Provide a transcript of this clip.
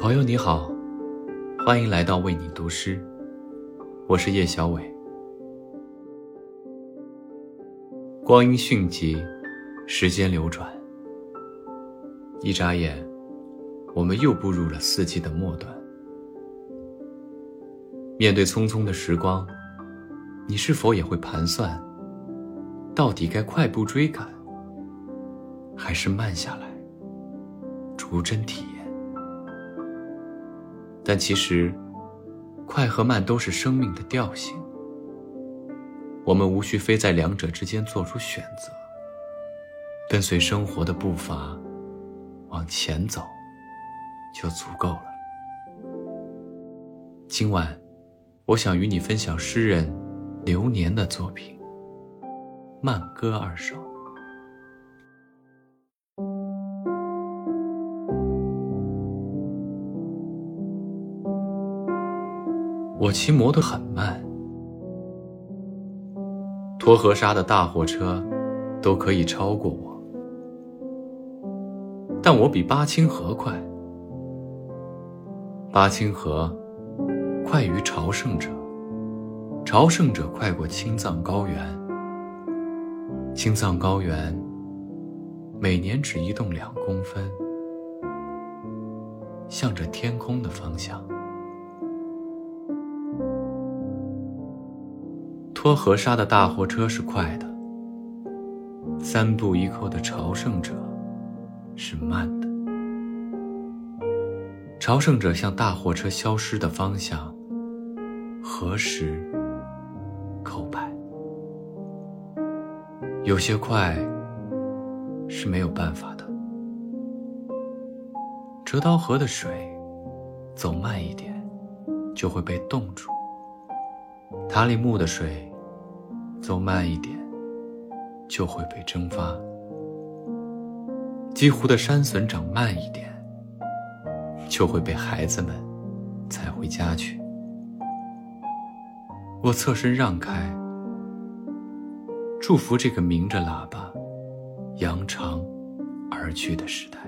朋友你好，欢迎来到为你读诗，我是叶小伟。光阴迅疾，时间流转，一眨眼，我们又步入了四季的末端。面对匆匆的时光，你是否也会盘算，到底该快步追赶，还是慢下来，逐帧体验？但其实，快和慢都是生命的调性。我们无需非在两者之间做出选择，跟随生活的步伐往前走，就足够了。今晚，我想与你分享诗人流年的作品《慢歌二首》。我骑摩托很慢，沱河沙的大货车都可以超过我，但我比八清河快。八清河快于朝圣者，朝圣者快过青藏高原。青藏高原每年只移动两公分，向着天空的方向。拖河沙的大货车是快的，三步一叩的朝圣者是慢的。朝圣者向大货车消失的方向，何时叩拜？有些快是没有办法的。折刀河的水，走慢一点就会被冻住。塔里木的水，走慢一点，就会被蒸发；几乎的山笋长慢一点，就会被孩子们采回家去。我侧身让开，祝福这个鸣着喇叭、扬长而去的时代。